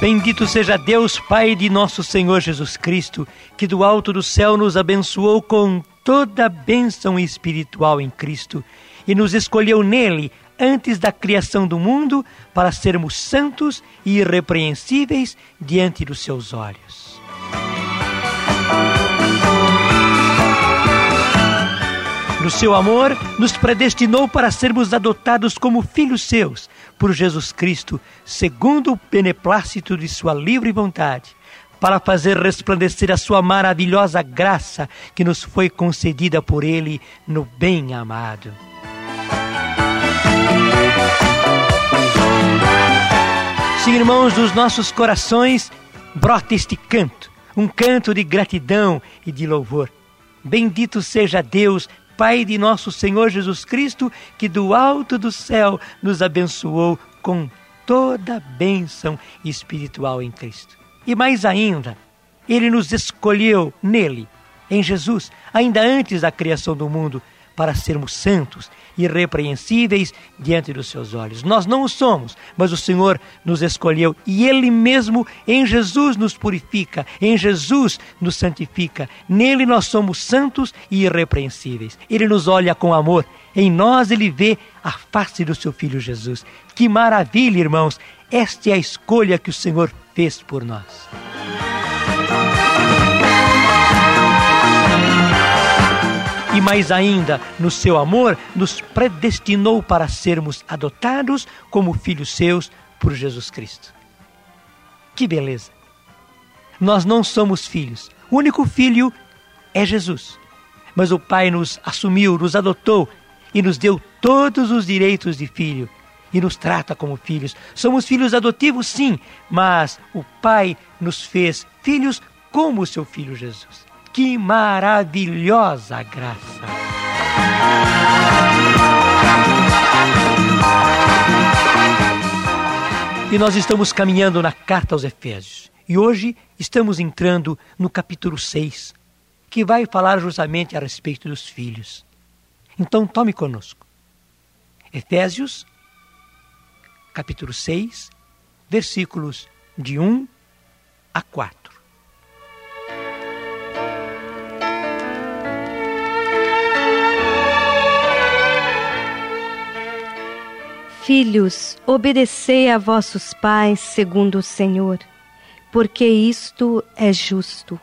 Bendito seja Deus, Pai de nosso Senhor Jesus Cristo, que do alto do céu nos abençoou com toda bênção espiritual em Cristo e nos escolheu nele antes da criação do mundo para sermos santos e irrepreensíveis diante dos seus olhos. No seu amor, nos predestinou para sermos adotados como filhos seus por Jesus Cristo, segundo o beneplácito de sua livre vontade, para fazer resplandecer a sua maravilhosa graça que nos foi concedida por Ele no bem-amado. Sim, irmãos, dos nossos corações brota este canto, um canto de gratidão e de louvor. Bendito seja Deus, Pai de nosso Senhor Jesus Cristo, que do alto do céu nos abençoou com toda a bênção espiritual em Cristo. E mais ainda, Ele nos escolheu nele, em Jesus, ainda antes da criação do mundo, para sermos santos irrepreensíveis diante dos seus olhos. Nós não o somos, mas o Senhor nos escolheu e Ele mesmo em Jesus nos purifica, em Jesus nos santifica. Nele nós somos santos e irrepreensíveis. Ele nos olha com amor. Em nós Ele vê a face do seu Filho Jesus. Que maravilha, irmãos! Esta é a escolha que o Senhor fez por nós. E mais ainda, no seu amor, nos predestinou para sermos adotados como filhos seus por Jesus Cristo. Que beleza! Nós não somos filhos, o único filho é Jesus. Mas o Pai nos assumiu, nos adotou e nos deu todos os direitos de filho e nos trata como filhos. Somos filhos adotivos, sim, mas o Pai nos fez filhos como o seu filho Jesus. Que maravilhosa graça! E nós estamos caminhando na carta aos Efésios. E hoje estamos entrando no capítulo 6, que vai falar justamente a respeito dos filhos. Então tome conosco. Efésios, capítulo 6, versículos de 1 a 4. Filhos, obedecei a vossos pais segundo o Senhor, porque isto é justo.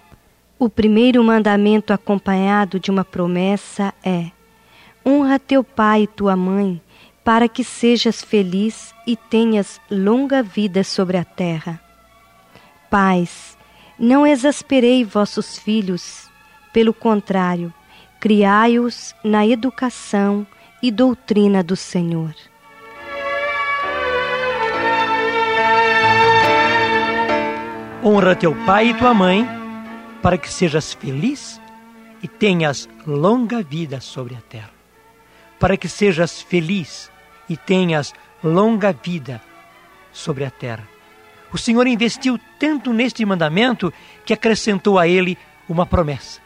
O primeiro mandamento acompanhado de uma promessa é: honra teu pai e tua mãe, para que sejas feliz e tenhas longa vida sobre a terra. Pais, não exasperei vossos filhos, pelo contrário, criai-os na educação e doutrina do Senhor. Honra teu pai e tua mãe, para que sejas feliz e tenhas longa vida sobre a terra. Para que sejas feliz e tenhas longa vida sobre a terra. O Senhor investiu tanto neste mandamento que acrescentou a ele uma promessa.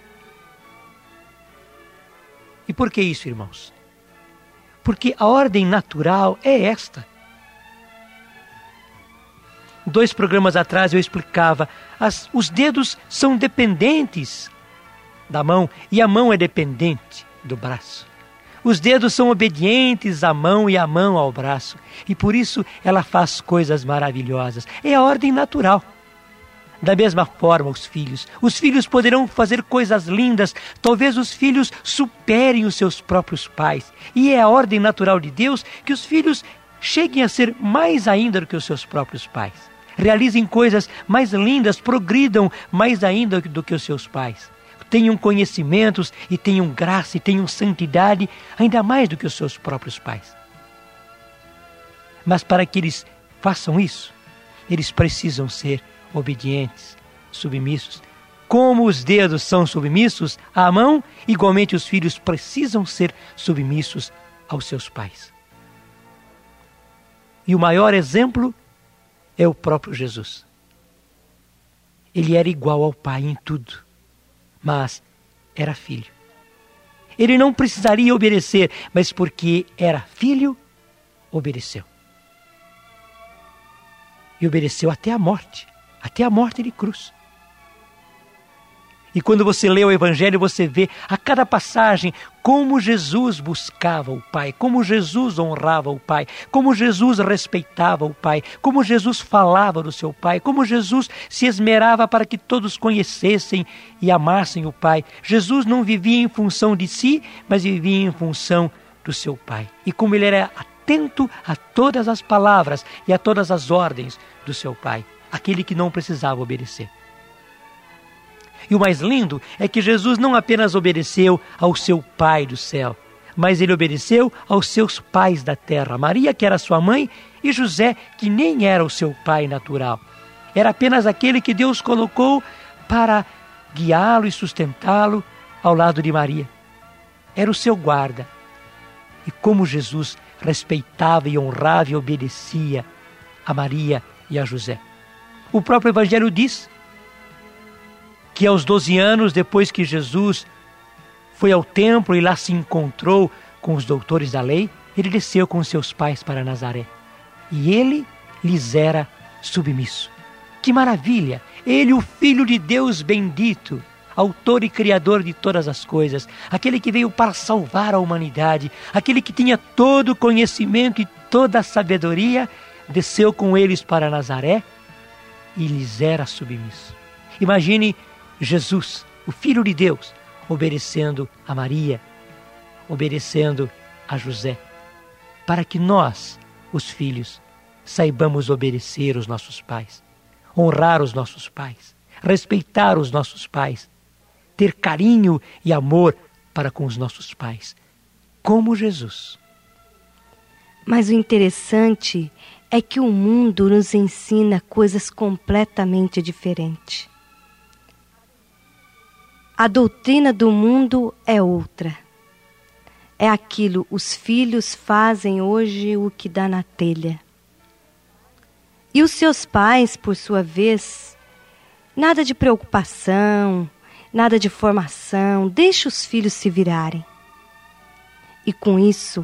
E por que isso, irmãos? Porque a ordem natural é esta dois programas atrás eu explicava, as, os dedos são dependentes da mão e a mão é dependente do braço. Os dedos são obedientes à mão e a mão ao braço, e por isso ela faz coisas maravilhosas. É a ordem natural. Da mesma forma, os filhos. Os filhos poderão fazer coisas lindas, talvez os filhos superem os seus próprios pais. E é a ordem natural de Deus que os filhos cheguem a ser mais ainda do que os seus próprios pais realizem coisas mais lindas, progridam mais ainda do que os seus pais. Tenham conhecimentos e tenham graça e tenham santidade ainda mais do que os seus próprios pais. Mas para que eles façam isso, eles precisam ser obedientes, submissos. Como os dedos são submissos à mão, igualmente os filhos precisam ser submissos aos seus pais. E o maior exemplo é o próprio Jesus. Ele era igual ao Pai em tudo, mas era filho. Ele não precisaria obedecer, mas porque era filho, obedeceu. e obedeceu até a morte até a morte de cruz. E quando você lê o Evangelho, você vê a cada passagem como Jesus buscava o Pai, como Jesus honrava o Pai, como Jesus respeitava o Pai, como Jesus falava do seu Pai, como Jesus se esmerava para que todos conhecessem e amassem o Pai. Jesus não vivia em função de si, mas vivia em função do seu Pai. E como ele era atento a todas as palavras e a todas as ordens do seu Pai, aquele que não precisava obedecer. E o mais lindo é que Jesus não apenas obedeceu ao seu Pai do céu, mas ele obedeceu aos seus pais da terra, Maria, que era sua mãe, e José, que nem era o seu pai natural. Era apenas aquele que Deus colocou para guiá-lo e sustentá-lo ao lado de Maria. Era o seu guarda. E como Jesus respeitava e honrava e obedecia a Maria e a José. O próprio Evangelho diz que aos 12 anos, depois que Jesus foi ao templo e lá se encontrou com os doutores da lei, ele desceu com seus pais para Nazaré. E ele lhes era submisso. Que maravilha! Ele, o Filho de Deus bendito, autor e criador de todas as coisas, aquele que veio para salvar a humanidade, aquele que tinha todo o conhecimento e toda a sabedoria, desceu com eles para Nazaré e lhes era submisso. Imagine Jesus, o Filho de Deus, obedecendo a Maria, obedecendo a José, para que nós, os filhos, saibamos obedecer os nossos pais, honrar os nossos pais, respeitar os nossos pais, ter carinho e amor para com os nossos pais, como Jesus. Mas o interessante é que o mundo nos ensina coisas completamente diferentes. A doutrina do mundo é outra. É aquilo, os filhos fazem hoje o que dá na telha. E os seus pais, por sua vez, nada de preocupação, nada de formação, deixa os filhos se virarem. E com isso,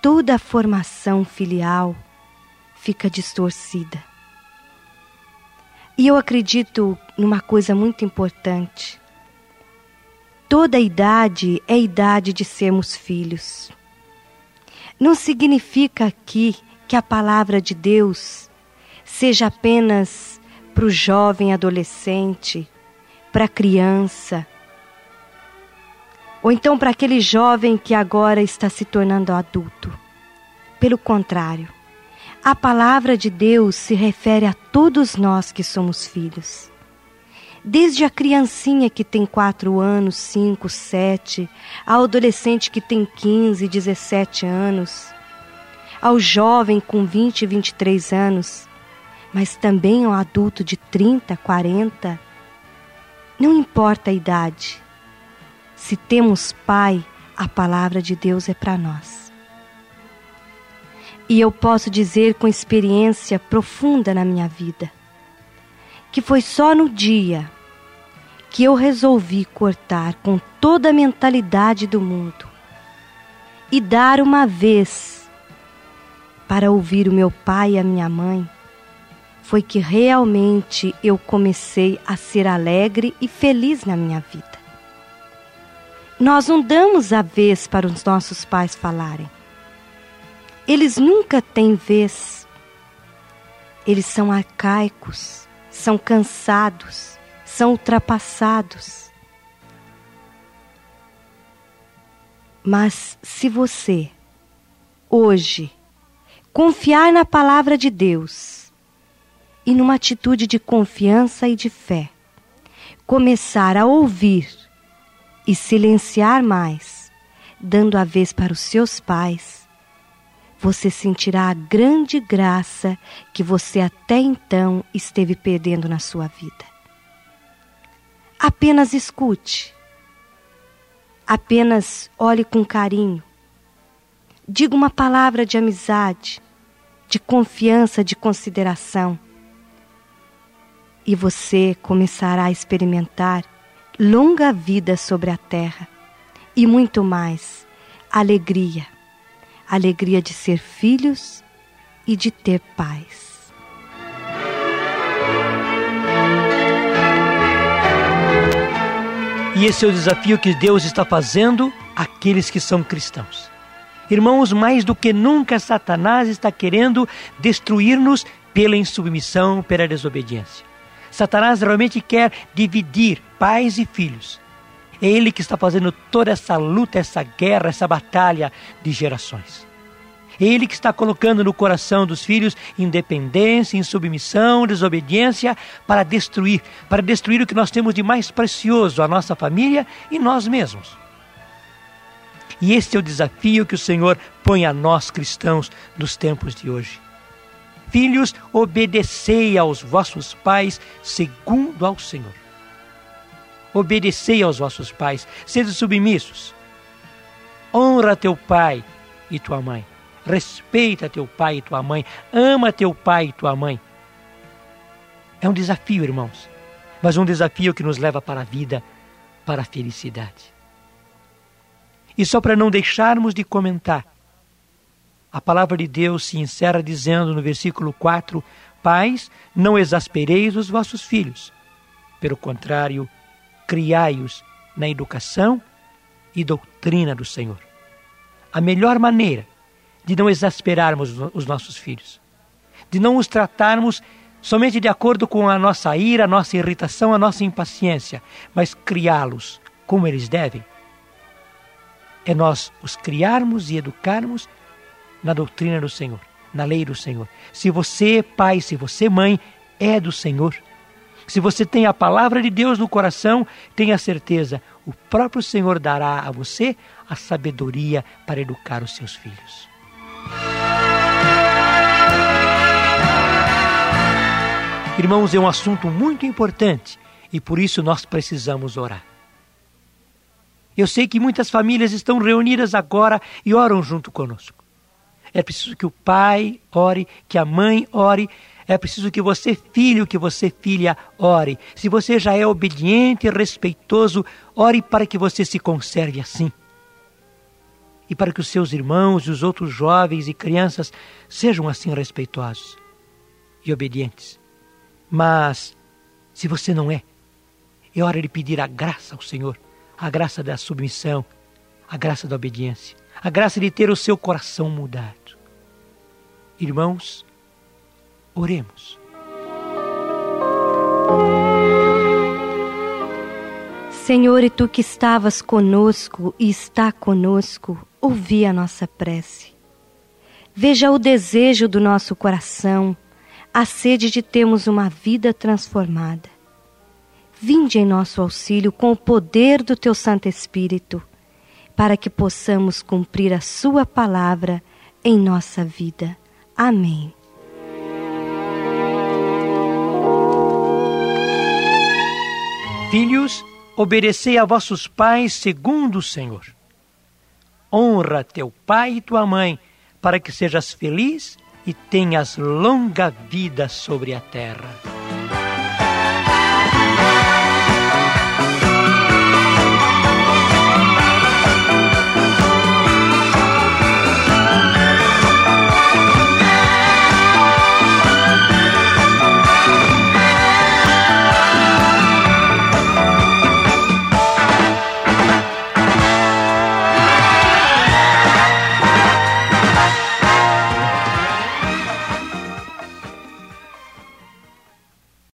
toda a formação filial fica distorcida. E eu acredito numa coisa muito importante. Toda idade é idade de sermos filhos. Não significa aqui que a palavra de Deus seja apenas para o jovem adolescente, para a criança, ou então para aquele jovem que agora está se tornando adulto. Pelo contrário, a palavra de Deus se refere a todos nós que somos filhos desde a criancinha que tem quatro anos, cinco, sete, ao adolescente que tem 15, 17 anos, ao jovem com 20, 23 anos, mas também ao adulto de 30, 40. Não importa a idade. Se temos pai, a palavra de Deus é para nós. E eu posso dizer com experiência profunda na minha vida que foi só no dia que eu resolvi cortar com toda a mentalidade do mundo e dar uma vez para ouvir o meu pai e a minha mãe, foi que realmente eu comecei a ser alegre e feliz na minha vida. Nós não damos a vez para os nossos pais falarem. Eles nunca têm vez. Eles são arcaicos, são cansados são ultrapassados. Mas se você, hoje, confiar na palavra de Deus e numa atitude de confiança e de fé, começar a ouvir e silenciar mais, dando a vez para os seus pais, você sentirá a grande graça que você até então esteve perdendo na sua vida. Apenas escute. Apenas olhe com carinho. Diga uma palavra de amizade, de confiança, de consideração. E você começará a experimentar longa vida sobre a terra e muito mais alegria alegria de ser filhos e de ter paz. E esse é o desafio que Deus está fazendo àqueles que são cristãos. Irmãos, mais do que nunca, Satanás está querendo destruir-nos pela insubmissão, pela desobediência. Satanás realmente quer dividir pais e filhos. É ele que está fazendo toda essa luta, essa guerra, essa batalha de gerações. Ele que está colocando no coração dos filhos independência, insubmissão, desobediência para destruir, para destruir o que nós temos de mais precioso, a nossa família e nós mesmos. E este é o desafio que o Senhor põe a nós cristãos nos tempos de hoje. Filhos, obedecei aos vossos pais segundo ao Senhor. Obedecei aos vossos pais, sede submissos. Honra teu pai e tua mãe. Respeita teu pai e tua mãe. Ama teu pai e tua mãe. É um desafio, irmãos, mas um desafio que nos leva para a vida, para a felicidade. E só para não deixarmos de comentar, a palavra de Deus se encerra dizendo no versículo 4: Pais, não exaspereis os vossos filhos. Pelo contrário, criai-os na educação e doutrina do Senhor. A melhor maneira de não exasperarmos os nossos filhos, de não os tratarmos somente de acordo com a nossa ira, a nossa irritação, a nossa impaciência, mas criá-los como eles devem, é nós os criarmos e educarmos na doutrina do Senhor, na lei do Senhor. Se você, pai, se você, mãe, é do Senhor, se você tem a palavra de Deus no coração, tenha certeza, o próprio Senhor dará a você a sabedoria para educar os seus filhos. Irmãos, é um assunto muito importante e por isso nós precisamos orar. Eu sei que muitas famílias estão reunidas agora e oram junto conosco. É preciso que o pai ore, que a mãe ore, é preciso que você, filho, que você, filha, ore. Se você já é obediente e respeitoso, ore para que você se conserve assim. E para que os seus irmãos e os outros jovens e crianças sejam assim respeitosos e obedientes. Mas, se você não é, é hora de pedir a graça ao Senhor a graça da submissão, a graça da obediência, a graça de ter o seu coração mudado. Irmãos, oremos. Senhor, e tu que estavas conosco e está conosco, ouvi a nossa prece. Veja o desejo do nosso coração, a sede de termos uma vida transformada. Vinde em nosso auxílio com o poder do teu Santo Espírito, para que possamos cumprir a Sua palavra em nossa vida. Amém. Filhos, obedecei a vossos pais segundo o Senhor. Honra teu pai e tua mãe, para que sejas feliz e tenhas longa vida sobre a terra.